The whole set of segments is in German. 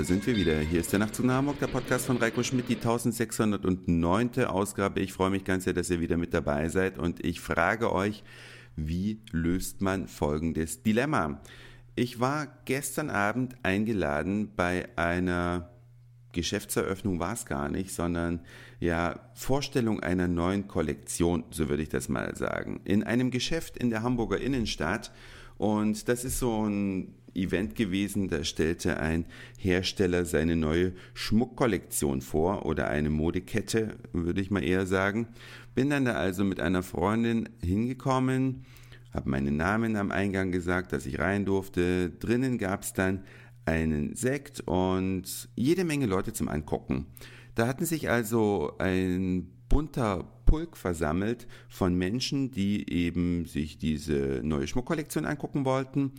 da sind wir wieder. Hier ist der Nachtzug nach Hamburg, der Podcast von Reiko Schmidt, die 1609. Ausgabe. Ich freue mich ganz sehr, dass ihr wieder mit dabei seid und ich frage euch, wie löst man folgendes Dilemma? Ich war gestern Abend eingeladen bei einer Geschäftseröffnung war es gar nicht, sondern ja Vorstellung einer neuen Kollektion, so würde ich das mal sagen, in einem Geschäft in der Hamburger Innenstadt und das ist so ein Event gewesen, da stellte ein Hersteller seine neue Schmuckkollektion vor oder eine Modekette, würde ich mal eher sagen. Bin dann da also mit einer Freundin hingekommen, habe meinen Namen am Eingang gesagt, dass ich rein durfte. Drinnen gab's dann einen Sekt und jede Menge Leute zum Angucken. Da hatten sich also ein bunter Pulk versammelt von Menschen, die eben sich diese neue Schmuckkollektion angucken wollten.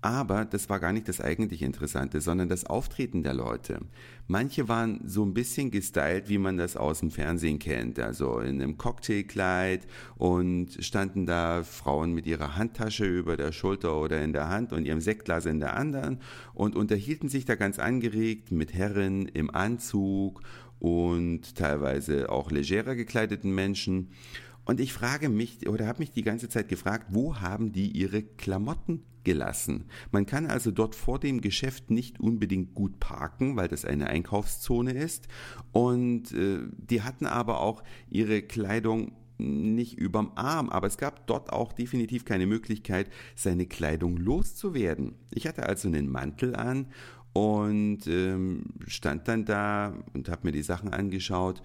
Aber das war gar nicht das eigentlich Interessante, sondern das Auftreten der Leute. Manche waren so ein bisschen gestylt, wie man das aus dem Fernsehen kennt, also in einem Cocktailkleid und standen da Frauen mit ihrer Handtasche über der Schulter oder in der Hand und ihrem Sektglas in der anderen und unterhielten sich da ganz angeregt mit Herren im Anzug und teilweise auch legerer gekleideten Menschen. Und ich frage mich oder habe mich die ganze Zeit gefragt, wo haben die ihre Klamotten gelassen? Man kann also dort vor dem Geschäft nicht unbedingt gut parken, weil das eine Einkaufszone ist. Und äh, die hatten aber auch ihre Kleidung nicht überm Arm, aber es gab dort auch definitiv keine Möglichkeit, seine Kleidung loszuwerden. Ich hatte also einen Mantel an und ähm, stand dann da und habe mir die Sachen angeschaut.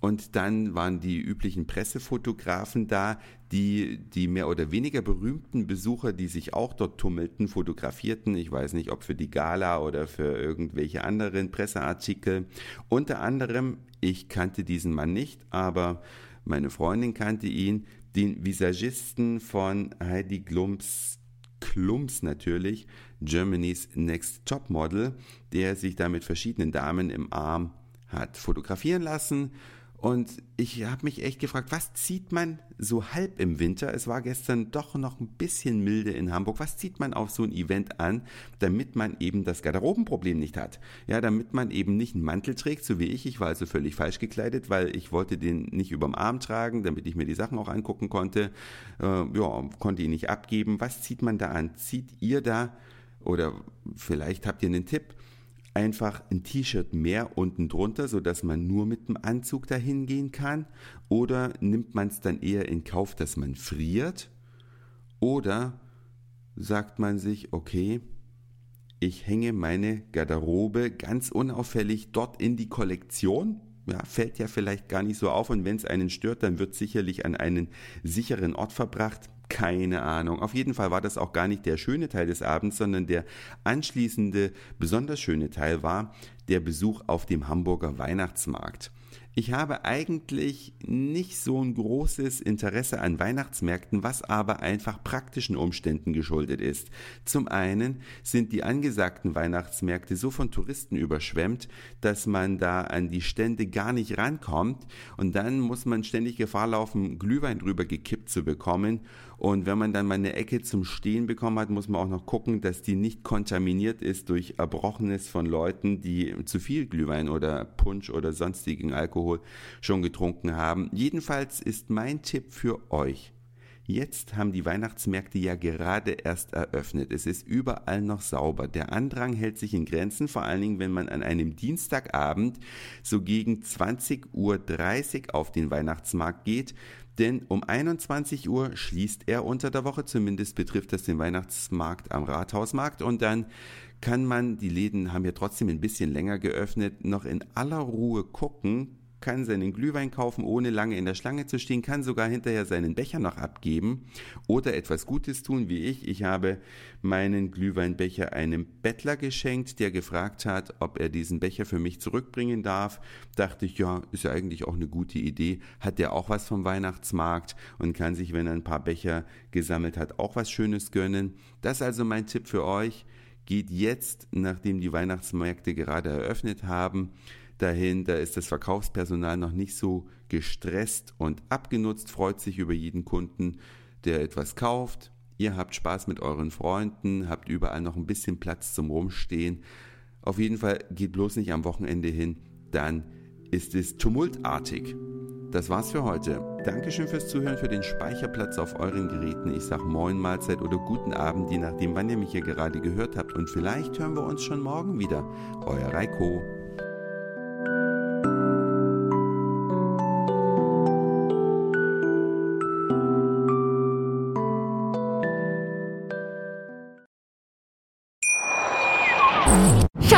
Und dann waren die üblichen Pressefotografen da, die die mehr oder weniger berühmten Besucher, die sich auch dort tummelten, fotografierten. Ich weiß nicht, ob für die Gala oder für irgendwelche anderen Presseartikel. Unter anderem, ich kannte diesen Mann nicht, aber meine Freundin kannte ihn, den Visagisten von Heidi Glums Klumps natürlich, Germany's Next Top Model, der sich da mit verschiedenen Damen im Arm hat fotografieren lassen. Und ich habe mich echt gefragt, was zieht man so halb im Winter? Es war gestern doch noch ein bisschen milde in Hamburg. Was zieht man auf so ein Event an, damit man eben das Garderobenproblem nicht hat? Ja, damit man eben nicht einen Mantel trägt, so wie ich. Ich war also völlig falsch gekleidet, weil ich wollte den nicht überm Arm tragen, damit ich mir die Sachen auch angucken konnte. Äh, ja, konnte ihn nicht abgeben. Was zieht man da an? Zieht ihr da oder vielleicht habt ihr einen Tipp? Einfach ein T-Shirt mehr unten drunter, so dass man nur mit dem Anzug dahin gehen kann? Oder nimmt man es dann eher in Kauf, dass man friert? Oder sagt man sich, okay, ich hänge meine Garderobe ganz unauffällig dort in die Kollektion. Ja, fällt ja vielleicht gar nicht so auf und wenn es einen stört, dann wird sicherlich an einen sicheren Ort verbracht. Keine Ahnung. Auf jeden Fall war das auch gar nicht der schöne Teil des Abends, sondern der anschließende, besonders schöne Teil war der Besuch auf dem Hamburger Weihnachtsmarkt. Ich habe eigentlich nicht so ein großes Interesse an Weihnachtsmärkten, was aber einfach praktischen Umständen geschuldet ist. Zum einen sind die angesagten Weihnachtsmärkte so von Touristen überschwemmt, dass man da an die Stände gar nicht rankommt und dann muss man ständig Gefahr laufen, Glühwein drüber gekippt zu bekommen und wenn man dann mal eine Ecke zum Stehen bekommen hat, muss man auch noch gucken, dass die nicht kontaminiert ist durch Erbrochenes von Leuten, die zu viel Glühwein oder Punsch oder sonstigen Alkohol Alkohol schon getrunken haben. Jedenfalls ist mein Tipp für euch. Jetzt haben die Weihnachtsmärkte ja gerade erst eröffnet. Es ist überall noch sauber. Der Andrang hält sich in Grenzen, vor allen Dingen, wenn man an einem Dienstagabend so gegen 20.30 Uhr auf den Weihnachtsmarkt geht. Denn um 21 Uhr schließt er unter der Woche, zumindest betrifft das den Weihnachtsmarkt am Rathausmarkt. Und dann kann man, die Läden haben ja trotzdem ein bisschen länger geöffnet, noch in aller Ruhe gucken, kann seinen Glühwein kaufen, ohne lange in der Schlange zu stehen, kann sogar hinterher seinen Becher noch abgeben oder etwas Gutes tun wie ich. Ich habe meinen Glühweinbecher einem Bettler geschenkt, der gefragt hat, ob er diesen Becher für mich zurückbringen darf. Dachte ich, ja, ist ja eigentlich auch eine gute Idee. Hat der auch was vom Weihnachtsmarkt und kann sich, wenn er ein paar Becher gesammelt hat, auch was Schönes gönnen. Das ist also mein Tipp für euch. Geht jetzt, nachdem die Weihnachtsmärkte gerade eröffnet haben, dahin. Da ist das Verkaufspersonal noch nicht so gestresst und abgenutzt, freut sich über jeden Kunden, der etwas kauft. Ihr habt Spaß mit euren Freunden, habt überall noch ein bisschen Platz zum Rumstehen. Auf jeden Fall geht bloß nicht am Wochenende hin, dann ist es tumultartig. Das war's für heute. Dankeschön fürs Zuhören, für den Speicherplatz auf euren Geräten. Ich sag Moin, Mahlzeit oder guten Abend, je nachdem, wann ihr mich hier gerade gehört habt. Und vielleicht hören wir uns schon morgen wieder. Euer Reiko.